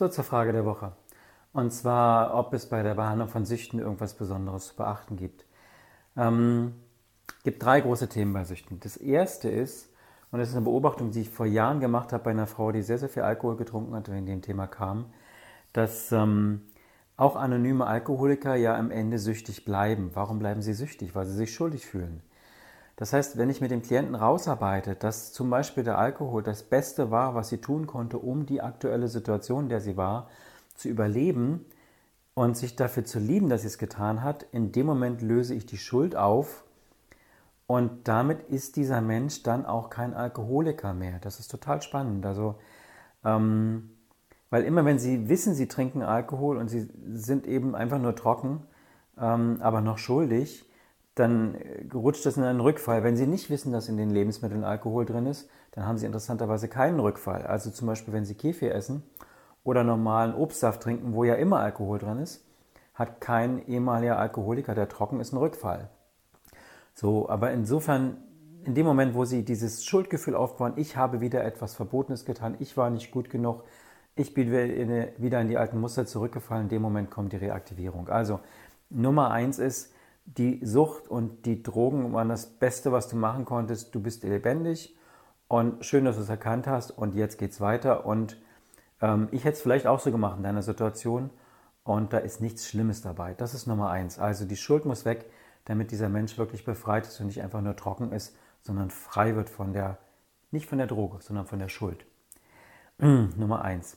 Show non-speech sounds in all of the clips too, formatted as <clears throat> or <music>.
So zur Frage der Woche. Und zwar, ob es bei der Behandlung von Süchten irgendwas Besonderes zu beachten gibt. Ähm, gibt drei große Themen bei Süchten. Das erste ist, und das ist eine Beobachtung, die ich vor Jahren gemacht habe bei einer Frau, die sehr, sehr viel Alkohol getrunken hat, wenn dem Thema kam, dass ähm, auch anonyme Alkoholiker ja am Ende süchtig bleiben. Warum bleiben sie süchtig? Weil sie sich schuldig fühlen. Das heißt, wenn ich mit dem Klienten rausarbeite, dass zum Beispiel der Alkohol das Beste war, was sie tun konnte, um die aktuelle Situation, in der sie war, zu überleben und sich dafür zu lieben, dass sie es getan hat, in dem Moment löse ich die Schuld auf und damit ist dieser Mensch dann auch kein Alkoholiker mehr. Das ist total spannend. Also, ähm, weil immer wenn sie wissen, sie trinken Alkohol und sie sind eben einfach nur trocken, ähm, aber noch schuldig, dann rutscht das in einen Rückfall. Wenn Sie nicht wissen, dass in den Lebensmitteln Alkohol drin ist, dann haben Sie interessanterweise keinen Rückfall. Also zum Beispiel, wenn Sie Kefir essen oder normalen Obstsaft trinken, wo ja immer Alkohol drin ist, hat kein ehemaliger Alkoholiker, der trocken ist, einen Rückfall. So, aber insofern, in dem Moment, wo Sie dieses Schuldgefühl aufbauen, ich habe wieder etwas Verbotenes getan, ich war nicht gut genug, ich bin wieder in die alten Muster zurückgefallen, in dem Moment kommt die Reaktivierung. Also Nummer eins ist, die Sucht und die Drogen waren das Beste, was du machen konntest. Du bist lebendig und schön, dass du es erkannt hast und jetzt geht's weiter. Und ähm, ich hätte es vielleicht auch so gemacht in deiner Situation und da ist nichts Schlimmes dabei. Das ist Nummer eins. Also die Schuld muss weg, damit dieser Mensch wirklich befreit ist und nicht einfach nur trocken ist, sondern frei wird von der, nicht von der Droge, sondern von der Schuld. <clears throat> Nummer eins.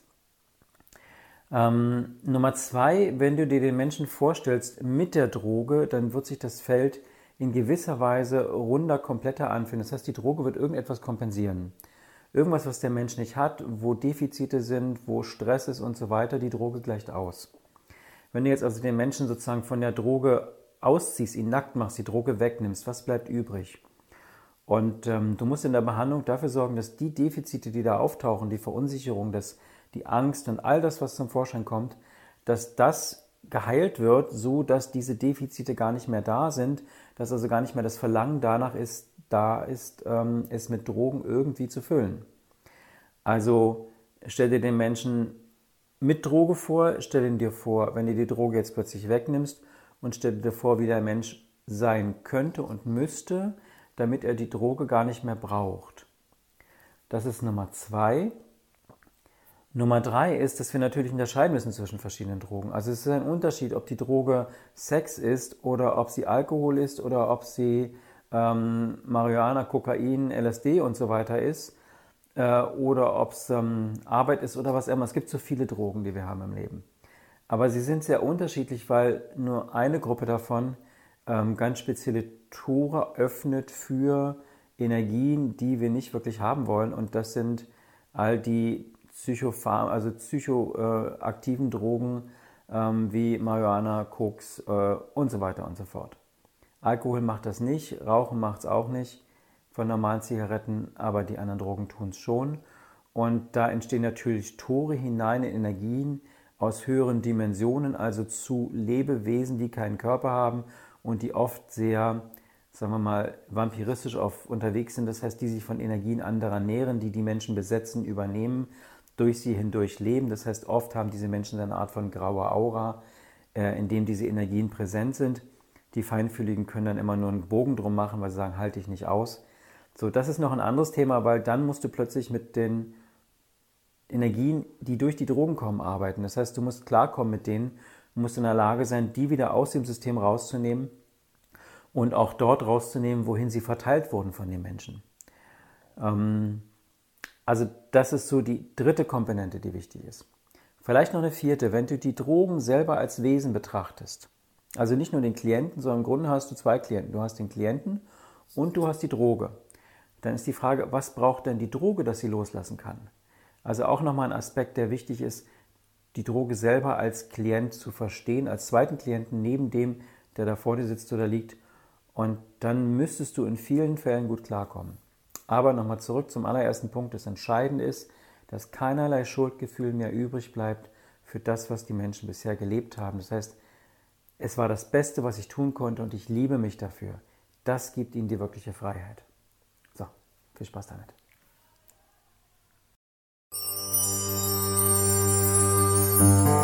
Ähm, Nummer zwei, wenn du dir den Menschen vorstellst mit der Droge, dann wird sich das Feld in gewisser Weise runder, kompletter anfühlen. Das heißt, die Droge wird irgendetwas kompensieren. Irgendwas, was der Mensch nicht hat, wo Defizite sind, wo Stress ist und so weiter, die Droge gleicht aus. Wenn du jetzt also den Menschen sozusagen von der Droge ausziehst, ihn nackt machst, die Droge wegnimmst, was bleibt übrig? Und ähm, du musst in der Behandlung dafür sorgen, dass die Defizite, die da auftauchen, die Verunsicherung, das die Angst und all das, was zum Vorschein kommt, dass das geheilt wird, so dass diese Defizite gar nicht mehr da sind, dass also gar nicht mehr das Verlangen danach ist, da ist, ähm, es mit Drogen irgendwie zu füllen. Also stell dir den Menschen mit Droge vor, stell ihn dir vor, wenn du die Droge jetzt plötzlich wegnimmst und stell dir vor, wie der Mensch sein könnte und müsste, damit er die Droge gar nicht mehr braucht. Das ist Nummer zwei. Nummer drei ist, dass wir natürlich unterscheiden müssen zwischen verschiedenen Drogen. Also es ist ein Unterschied, ob die Droge Sex ist oder ob sie Alkohol ist oder ob sie ähm, Marihuana, Kokain, LSD und so weiter ist äh, oder ob es ähm, Arbeit ist oder was immer. Es gibt so viele Drogen, die wir haben im Leben. Aber sie sind sehr unterschiedlich, weil nur eine Gruppe davon ähm, ganz spezielle Tore öffnet für Energien, die wir nicht wirklich haben wollen. Und das sind all die Psychopharm, also psychoaktiven Drogen ähm, wie Marihuana, Koks äh, und so weiter und so fort. Alkohol macht das nicht, Rauchen macht es auch nicht von normalen Zigaretten, aber die anderen Drogen tun es schon. Und da entstehen natürlich Tore hinein in Energien aus höheren Dimensionen, also zu Lebewesen, die keinen Körper haben und die oft sehr, sagen wir mal, vampiristisch auf, unterwegs sind. Das heißt, die sich von Energien anderer nähren, die die Menschen besetzen, übernehmen durch sie hindurch leben. Das heißt, oft haben diese Menschen eine Art von grauer Aura, äh, in dem diese Energien präsent sind. Die Feinfühligen können dann immer nur einen Bogen drum machen, weil sie sagen, halte ich nicht aus. So, das ist noch ein anderes Thema, weil dann musst du plötzlich mit den Energien, die durch die Drogen kommen, arbeiten. Das heißt, du musst klarkommen mit denen, musst in der Lage sein, die wieder aus dem System rauszunehmen und auch dort rauszunehmen, wohin sie verteilt wurden von den Menschen. Ähm, also das ist so die dritte Komponente, die wichtig ist. Vielleicht noch eine vierte, wenn du die Drogen selber als Wesen betrachtest. Also nicht nur den Klienten, sondern im Grunde hast du zwei Klienten. Du hast den Klienten und du hast die Droge. Dann ist die Frage, was braucht denn die Droge, dass sie loslassen kann? Also auch nochmal ein Aspekt, der wichtig ist, die Droge selber als Klient zu verstehen, als zweiten Klienten neben dem, der da vor dir sitzt oder liegt. Und dann müsstest du in vielen Fällen gut klarkommen. Aber nochmal zurück zum allerersten Punkt. Das Entscheidende ist, dass keinerlei Schuldgefühl mehr übrig bleibt für das, was die Menschen bisher gelebt haben. Das heißt, es war das Beste, was ich tun konnte und ich liebe mich dafür. Das gibt ihnen die wirkliche Freiheit. So, viel Spaß damit. Tschüss.